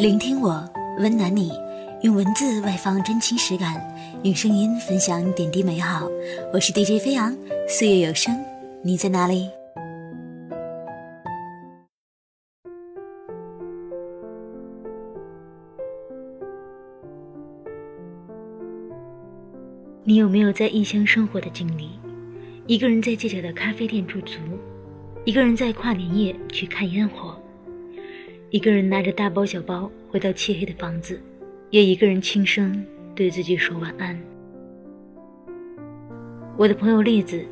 聆听我，温暖你，用文字外放真情实感，用声音分享点滴美好。我是 DJ 飞扬，岁月有声，你在哪里？你有没有在异乡生活的经历？一个人在街角的咖啡店驻足，一个人在跨年夜去看烟火。一个人拿着大包小包回到漆黑的房子，也一个人轻声对自己说晚安。我的朋友栗子，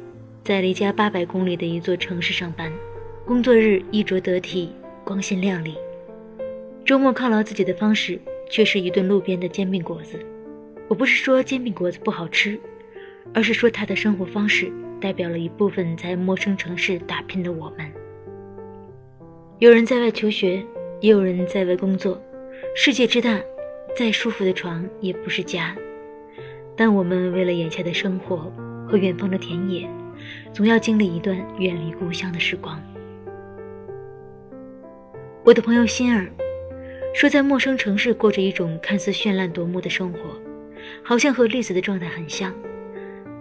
在离家八百公里的一座城市上班，工作日衣着得体，光鲜亮丽。周末犒劳自己的方式，却是一顿路边的煎饼果子。我不是说煎饼果子不好吃，而是说他的生活方式代表了一部分在陌生城市打拼的我们。有人在外求学。也有人在外工作，世界之大，再舒服的床也不是家。但我们为了眼下的生活和远方的田野，总要经历一段远离故乡的时光。我的朋友心儿说，在陌生城市过着一种看似绚烂夺目的生活，好像和栗子的状态很像，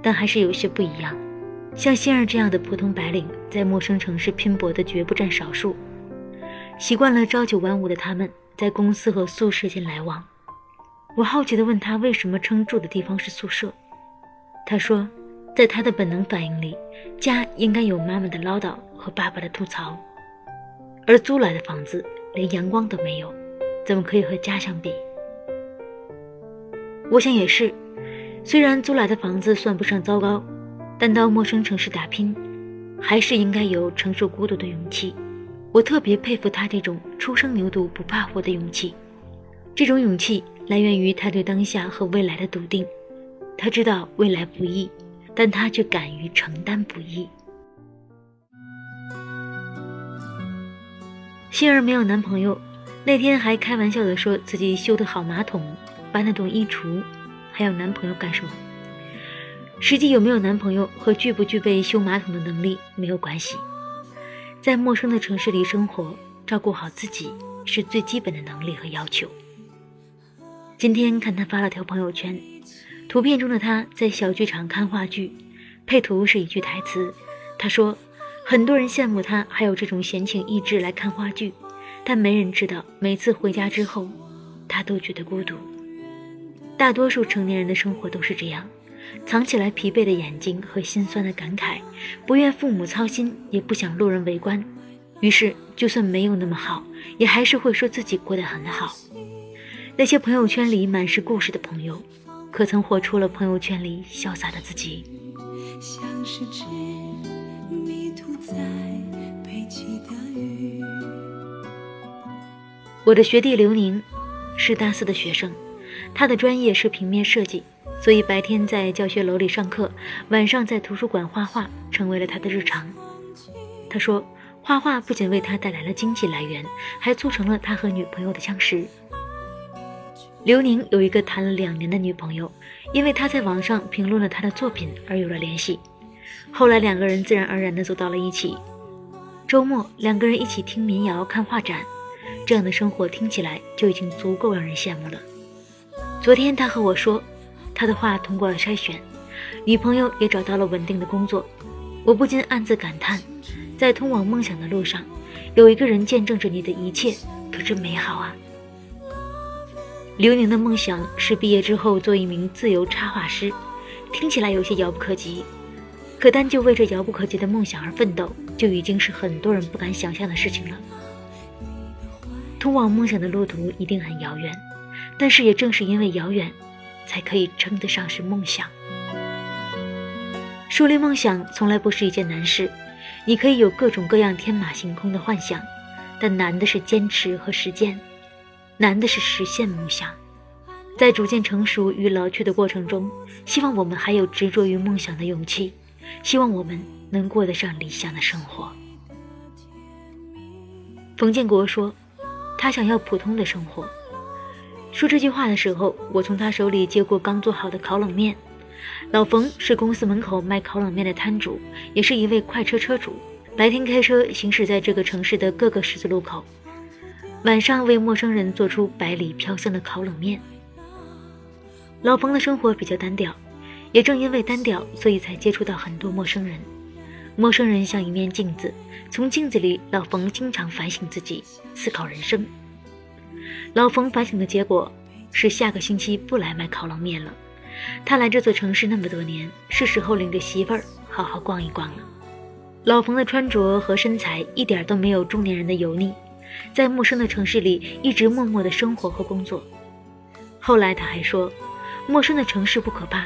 但还是有些不一样。像心儿这样的普通白领，在陌生城市拼搏的绝不占少数。习惯了朝九晚五的他们，在公司和宿舍间来往。我好奇地问他为什么称住的地方是宿舍。他说，在他的本能反应里，家应该有妈妈的唠叨和爸爸的吐槽，而租来的房子连阳光都没有，怎么可以和家相比？我想也是，虽然租来的房子算不上糟糕，但到陌生城市打拼，还是应该有承受孤独的勇气。我特别佩服他这种初生牛犊不怕虎的勇气，这种勇气来源于他对当下和未来的笃定。他知道未来不易，但他却敢于承担不易。心儿没有男朋友，那天还开玩笑的说自己修得好马桶，搬得动衣橱，还有男朋友干什么？实际有没有男朋友和具不具备修马桶的能力没有关系。在陌生的城市里生活，照顾好自己是最基本的能力和要求。今天看他发了条朋友圈，图片中的他在小剧场看话剧，配图是一句台词。他说：“很多人羡慕他还有这种闲情逸致来看话剧，但没人知道，每次回家之后，他都觉得孤独。大多数成年人的生活都是这样。”藏起来疲惫的眼睛和心酸的感慨，不愿父母操心，也不想路人围观，于是就算没有那么好，也还是会说自己过得很好。那些朋友圈里满是故事的朋友，可曾活出了朋友圈里潇洒的自己？像是只迷途在的雨。我的学弟刘宁是大四的学生，他的专业是平面设计。所以白天在教学楼里上课，晚上在图书馆画画，成为了他的日常。他说，画画不仅为他带来了经济来源，还促成了他和女朋友的相识。刘宁有一个谈了两年的女朋友，因为他在网上评论了他的作品而有了联系。后来两个人自然而然地走到了一起。周末两个人一起听民谣、看画展，这样的生活听起来就已经足够让人羡慕了。昨天他和我说。他的话通过了筛选，女朋友也找到了稳定的工作，我不禁暗自感叹，在通往梦想的路上，有一个人见证着你的一切，可真美好啊！刘宁的梦想是毕业之后做一名自由插画师，听起来有些遥不可及，可单就为这遥不可及的梦想而奋斗，就已经是很多人不敢想象的事情了。通往梦想的路途一定很遥远，但是也正是因为遥远。才可以称得上是梦想。树立梦想从来不是一件难事，你可以有各种各样天马行空的幻想，但难的是坚持和实践，难的是实现梦想。在逐渐成熟与老去的过程中，希望我们还有执着于梦想的勇气，希望我们能过得上理想的生活。冯建国说：“他想要普通的生活。”说这句话的时候，我从他手里接过刚做好的烤冷面。老冯是公司门口卖烤冷面的摊主，也是一位快车车主，白天开车行驶在这个城市的各个十字路口。晚上为陌生人做出百里飘香的烤冷面。老冯的生活比较单调，也正因为单调，所以才接触到很多陌生人。陌生人像一面镜子，从镜子里，老冯经常反省自己，思考人生。老冯反省的结果是下个星期不来卖烤冷面了。他来这座城市那么多年，是时候领着媳妇儿好好逛一逛了。老冯的穿着和身材一点都没有中年人的油腻，在陌生的城市里一直默默的生活和工作。后来他还说。陌生的城市不可怕，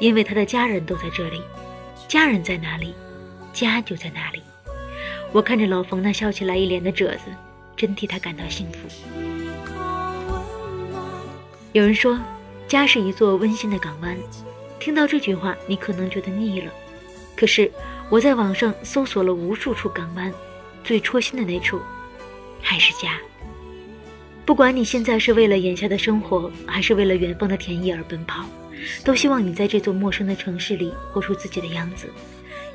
因为他的家人都在这里。家人在哪里，家就在哪里。我看着老冯那笑起来一脸的褶子，真替他感到幸福。有人说，家是一座温馨的港湾。听到这句话，你可能觉得腻了。可是我在网上搜索了无数处港湾，最戳心的那处，还是家。不管你现在是为了眼下的生活，还是为了远方的田野而奔跑，都希望你在这座陌生的城市里活出自己的样子。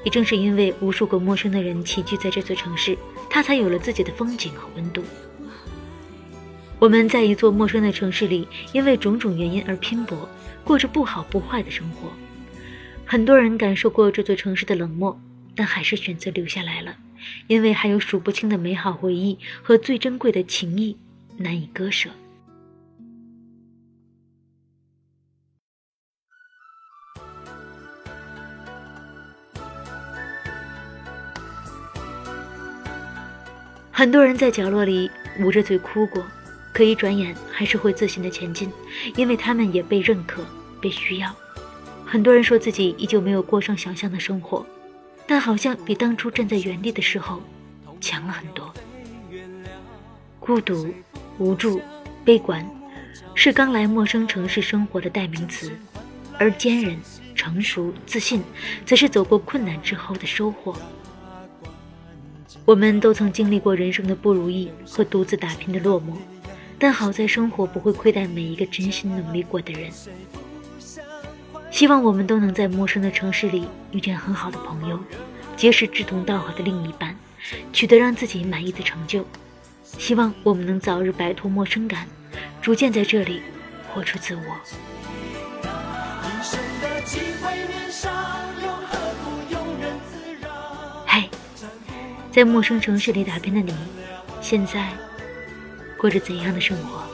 也正是因为无数个陌生的人齐聚在这座城市，它才有了自己的风景和温度。我们在一座陌生的城市里，因为种种原因而拼搏，过着不好不坏的生活。很多人感受过这座城市的冷漠，但还是选择留下来了，因为还有数不清的美好回忆和最珍贵的情谊。难以割舍。很多人在角落里捂着嘴哭过，可一转眼还是会自信的前进，因为他们也被认可、被需要。很多人说自己依旧没有过上想象的生活，但好像比当初站在原地的时候强了很多。孤独。无助、悲观，是刚来陌生城市生活的代名词；而坚韧、成熟、自信，则是走过困难之后的收获。我们都曾经历过人生的不如意和独自打拼的落寞，但好在生活不会亏待每一个真心努力过的人。希望我们都能在陌生的城市里遇见很好的朋友，结识志同道合的另一半，取得让自己满意的成就。希望我们能早日摆脱陌生感，逐渐在这里活出自我。嘿，在陌生城市里打拼的你，现在过着怎样的生活？